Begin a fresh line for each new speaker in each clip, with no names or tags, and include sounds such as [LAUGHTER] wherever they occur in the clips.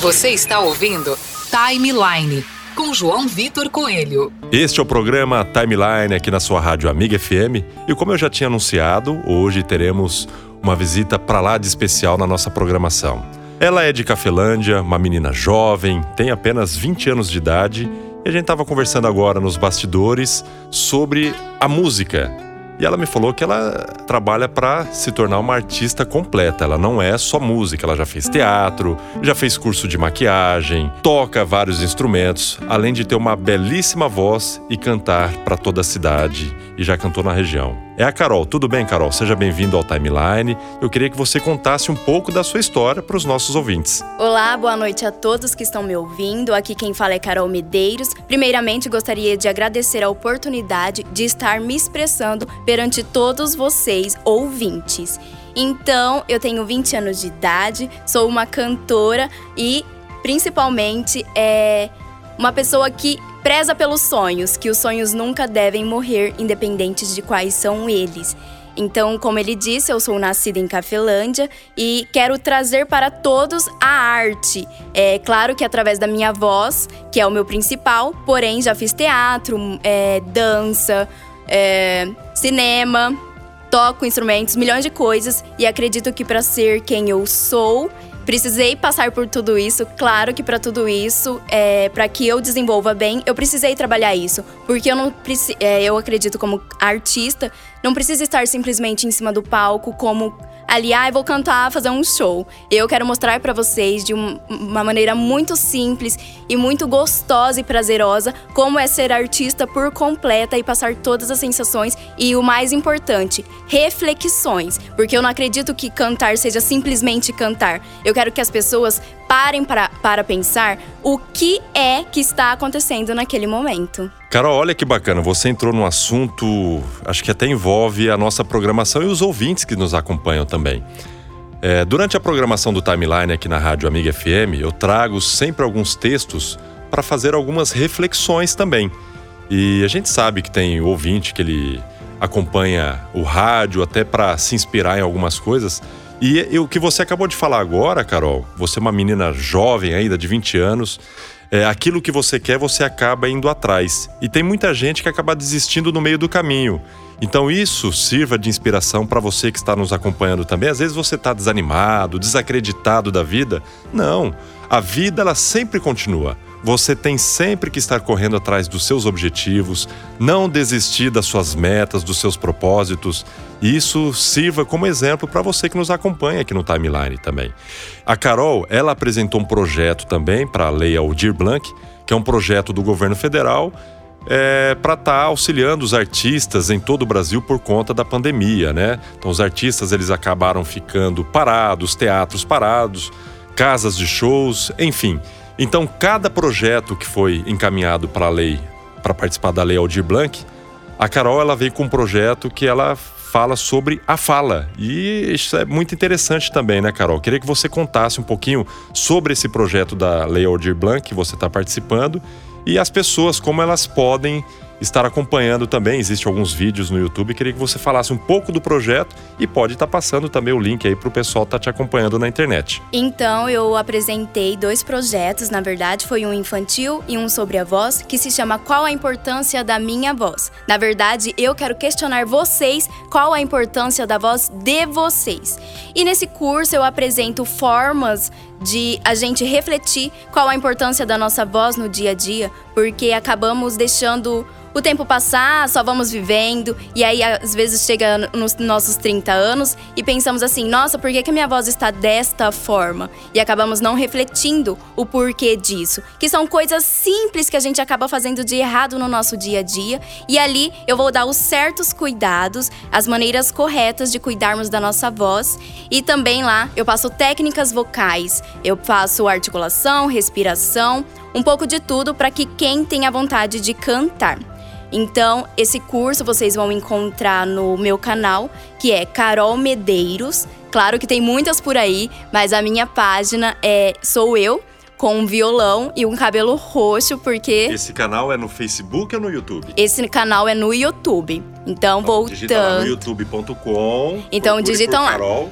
Você está ouvindo Timeline com João Vitor Coelho.
Este é o programa Timeline aqui na sua rádio Amiga FM. E como eu já tinha anunciado, hoje teremos uma visita para lá de especial na nossa programação. Ela é de Cafelândia, uma menina jovem, tem apenas 20 anos de idade e a gente estava conversando agora nos bastidores sobre a música e ela me falou que ela trabalha para se tornar uma artista completa. Ela não é só música, ela já fez teatro, já fez curso de maquiagem, toca vários instrumentos, além de ter uma belíssima voz e cantar para toda a cidade e já cantou na região. É a Carol. Tudo bem, Carol? Seja bem-vindo ao Timeline. Eu queria que você contasse um pouco da sua história para os nossos ouvintes.
Olá, boa noite a todos que estão me ouvindo. Aqui quem fala é Carol Medeiros. Primeiramente, gostaria de agradecer a oportunidade de estar me expressando perante todos vocês, ouvintes. Então, eu tenho 20 anos de idade, sou uma cantora e, principalmente, é uma pessoa que preza pelos sonhos, que os sonhos nunca devem morrer, independentes de quais são eles. Então, como ele disse, eu sou nascida em Cafelândia e quero trazer para todos a arte. É claro que através da minha voz, que é o meu principal, porém já fiz teatro, é, dança, é, cinema, toco instrumentos, milhões de coisas e acredito que para ser quem eu sou Precisei passar por tudo isso. Claro que para tudo isso, é, para que eu desenvolva bem, eu precisei trabalhar isso, porque eu não é, eu acredito como artista não precisa estar simplesmente em cima do palco como ali, ah, vou cantar, fazer um show. Eu quero mostrar para vocês de um, uma maneira muito simples e muito gostosa e prazerosa como é ser artista por completa e passar todas as sensações e o mais importante, reflexões, porque eu não acredito que cantar seja simplesmente cantar. Eu quero que as pessoas parem para, para pensar o que é que está acontecendo naquele momento.
Carol, olha que bacana, você entrou num assunto, acho que até envolve a nossa programação e os ouvintes que nos acompanham também. É, durante a programação do Timeline aqui na Rádio Amiga FM, eu trago sempre alguns textos para fazer algumas reflexões também. E a gente sabe que tem ouvinte que ele acompanha o rádio até para se inspirar em algumas coisas. E, e o que você acabou de falar agora, Carol, você é uma menina jovem ainda, de 20 anos, é, aquilo que você quer, você acaba indo atrás. E tem muita gente que acaba desistindo no meio do caminho. Então isso sirva de inspiração para você que está nos acompanhando também. Às vezes você está desanimado, desacreditado da vida. Não, a vida ela sempre continua. Você tem sempre que estar correndo atrás dos seus objetivos, não desistir das suas metas, dos seus propósitos. E isso sirva como exemplo para você que nos acompanha aqui no Timeline também. A Carol, ela apresentou um projeto também para a Lei Aldir Blanc, que é um projeto do governo federal é, para estar tá auxiliando os artistas em todo o Brasil por conta da pandemia, né? Então os artistas eles acabaram ficando parados, teatros parados, casas de shows, enfim. Então, cada projeto que foi encaminhado para a lei, para participar da lei Aldir Blanc, a Carol ela veio com um projeto que ela fala sobre a fala. E isso é muito interessante também, né, Carol? Queria que você contasse um pouquinho sobre esse projeto da Lei Aldir Blanc que você está participando e as pessoas, como elas podem estar acompanhando também. Existem alguns vídeos no YouTube. Queria que você falasse um pouco do projeto e pode estar passando também o link aí para o pessoal estar tá te acompanhando na internet.
Então, eu apresentei dois projetos, na verdade, foi um infantil e um sobre a voz, que se chama Qual a importância da minha voz? Na verdade, eu quero questionar vocês qual a importância da voz de vocês. E nesse curso eu apresento formas de a gente refletir qual a importância da nossa voz no dia a dia, porque acabamos deixando o tempo passar, só vamos vivendo, e aí às vezes chega nos nossos 30 anos e pensamos assim: nossa, por que, que a minha voz está desta forma? E acabamos não refletindo o porquê disso. Que são coisas simples que a gente acaba fazendo de errado no nosso dia a dia, e ali eu vou dar os certos cuidados, as maneiras corretas de cuidarmos da nossa voz, e também lá eu passo técnicas vocais, eu faço articulação, respiração, um pouco de tudo para que quem tenha vontade de cantar. Então, esse curso vocês vão encontrar no meu canal, que é Carol Medeiros. Claro que tem muitas por aí, mas a minha página é sou eu com um violão e um cabelo roxo, porque
Esse canal é no Facebook ou no YouTube?
Esse canal é no YouTube. Então, então voltando.
no youtube.com.
Então digitam lá.
Carol.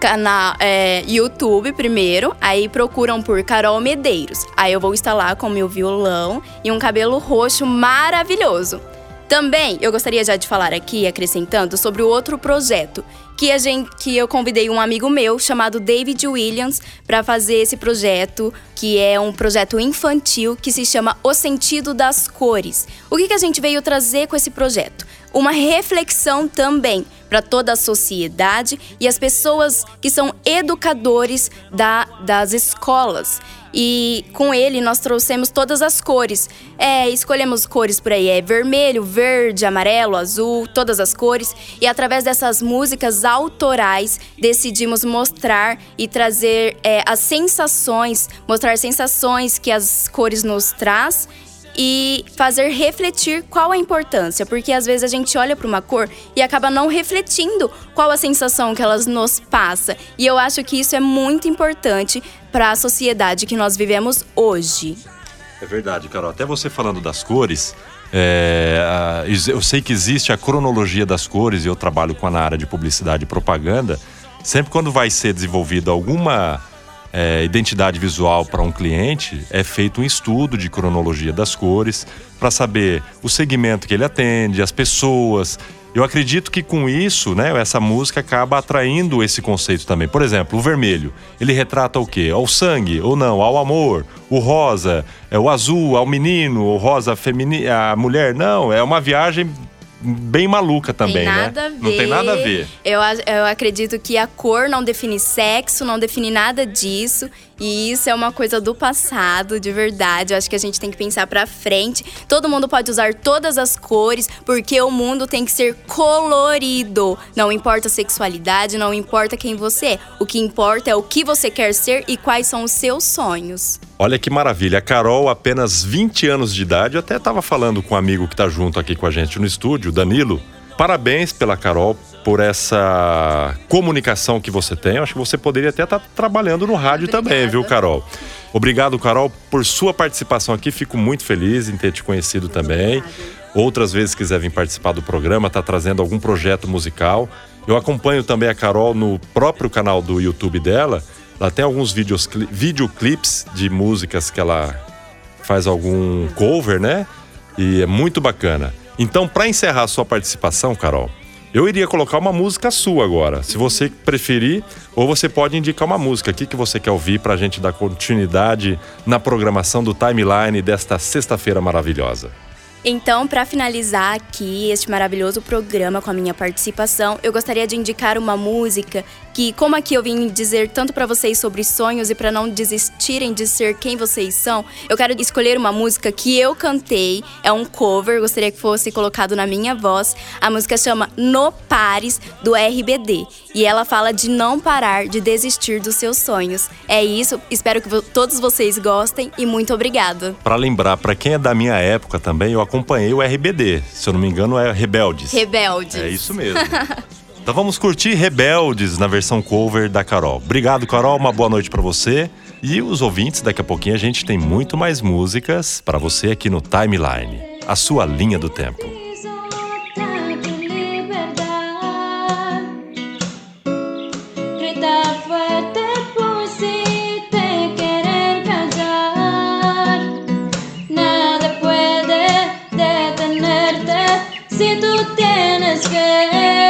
Canal é, YouTube primeiro, aí procuram por Carol Medeiros. Aí eu vou lá com meu violão e um cabelo roxo maravilhoso. Também eu gostaria já de falar aqui, acrescentando, sobre o outro projeto, que a gente, que eu convidei um amigo meu chamado David Williams para fazer esse projeto, que é um projeto infantil que se chama O Sentido das Cores. O que, que a gente veio trazer com esse projeto? Uma reflexão também para toda a sociedade e as pessoas que são educadores da, das escolas. E com ele nós trouxemos todas as cores. É, escolhemos cores por aí, é vermelho, verde, amarelo, azul, todas as cores. E através dessas músicas autorais decidimos mostrar e trazer é, as sensações, mostrar sensações que as cores nos traz e fazer refletir qual a importância, porque às vezes a gente olha para uma cor e acaba não refletindo qual a sensação que elas nos passa. E eu acho que isso é muito importante para a sociedade que nós vivemos hoje.
É verdade, Carol. Até você falando das cores, é, eu sei que existe a cronologia das cores e eu trabalho com a na área de publicidade e propaganda. Sempre quando vai ser desenvolvida alguma é, identidade visual para um cliente, é feito um estudo de cronologia das cores para saber o segmento que ele atende, as pessoas. Eu acredito que com isso, né, essa música acaba atraindo esse conceito também. Por exemplo, o vermelho, ele retrata o quê? Ao sangue ou não? Ao amor. O rosa, é o azul, ao menino, o rosa feminino, a mulher. Não, é uma viagem bem maluca também,
tem
né? Não tem nada a ver.
Eu, eu acredito que a cor não define sexo, não define nada disso. E isso é uma coisa do passado, de verdade. Eu acho que a gente tem que pensar pra frente. Todo mundo pode usar todas as cores, porque o mundo tem que ser colorido. Não importa a sexualidade, não importa quem você é. O que importa é o que você quer ser e quais são os seus sonhos.
Olha que maravilha. A Carol, apenas 20 anos de idade, eu até estava falando com um amigo que está junto aqui com a gente no estúdio, Danilo. Parabéns pela Carol, por essa comunicação que você tem. Eu acho que você poderia até estar tá trabalhando no rádio Obrigada. também, viu, Carol? Obrigado, Carol, por sua participação aqui. Fico muito feliz em ter te conhecido também. Outras vezes quiser vir participar do programa, está trazendo algum projeto musical. Eu acompanho também a Carol no próprio canal do YouTube dela ela tem alguns vídeos, videoclips de músicas que ela faz algum cover, né? E é muito bacana. Então, para encerrar a sua participação, Carol, eu iria colocar uma música sua agora. Se você preferir, ou você pode indicar uma música aqui que você quer ouvir para a gente dar continuidade na programação do timeline desta sexta-feira maravilhosa.
Então, para finalizar aqui este maravilhoso programa com a minha participação, eu gostaria de indicar uma música que, como aqui eu vim dizer tanto para vocês sobre sonhos e para não desistirem de ser quem vocês são, eu quero escolher uma música que eu cantei, é um cover, gostaria que fosse colocado na minha voz. A música chama No Pares do RBD e ela fala de não parar de desistir dos seus sonhos. É isso, espero que todos vocês gostem e muito obrigada.
Para lembrar, para quem é da minha época também, eu acompanhei o RBD. Se eu não me engano, é Rebeldes.
Rebeldes.
É isso mesmo. [LAUGHS] então vamos curtir Rebeldes na versão cover da Carol. Obrigado, Carol. Uma boa noite para você. E os ouvintes, daqui a pouquinho a gente tem muito mais músicas para você aqui no Timeline a sua linha do tempo.
No ter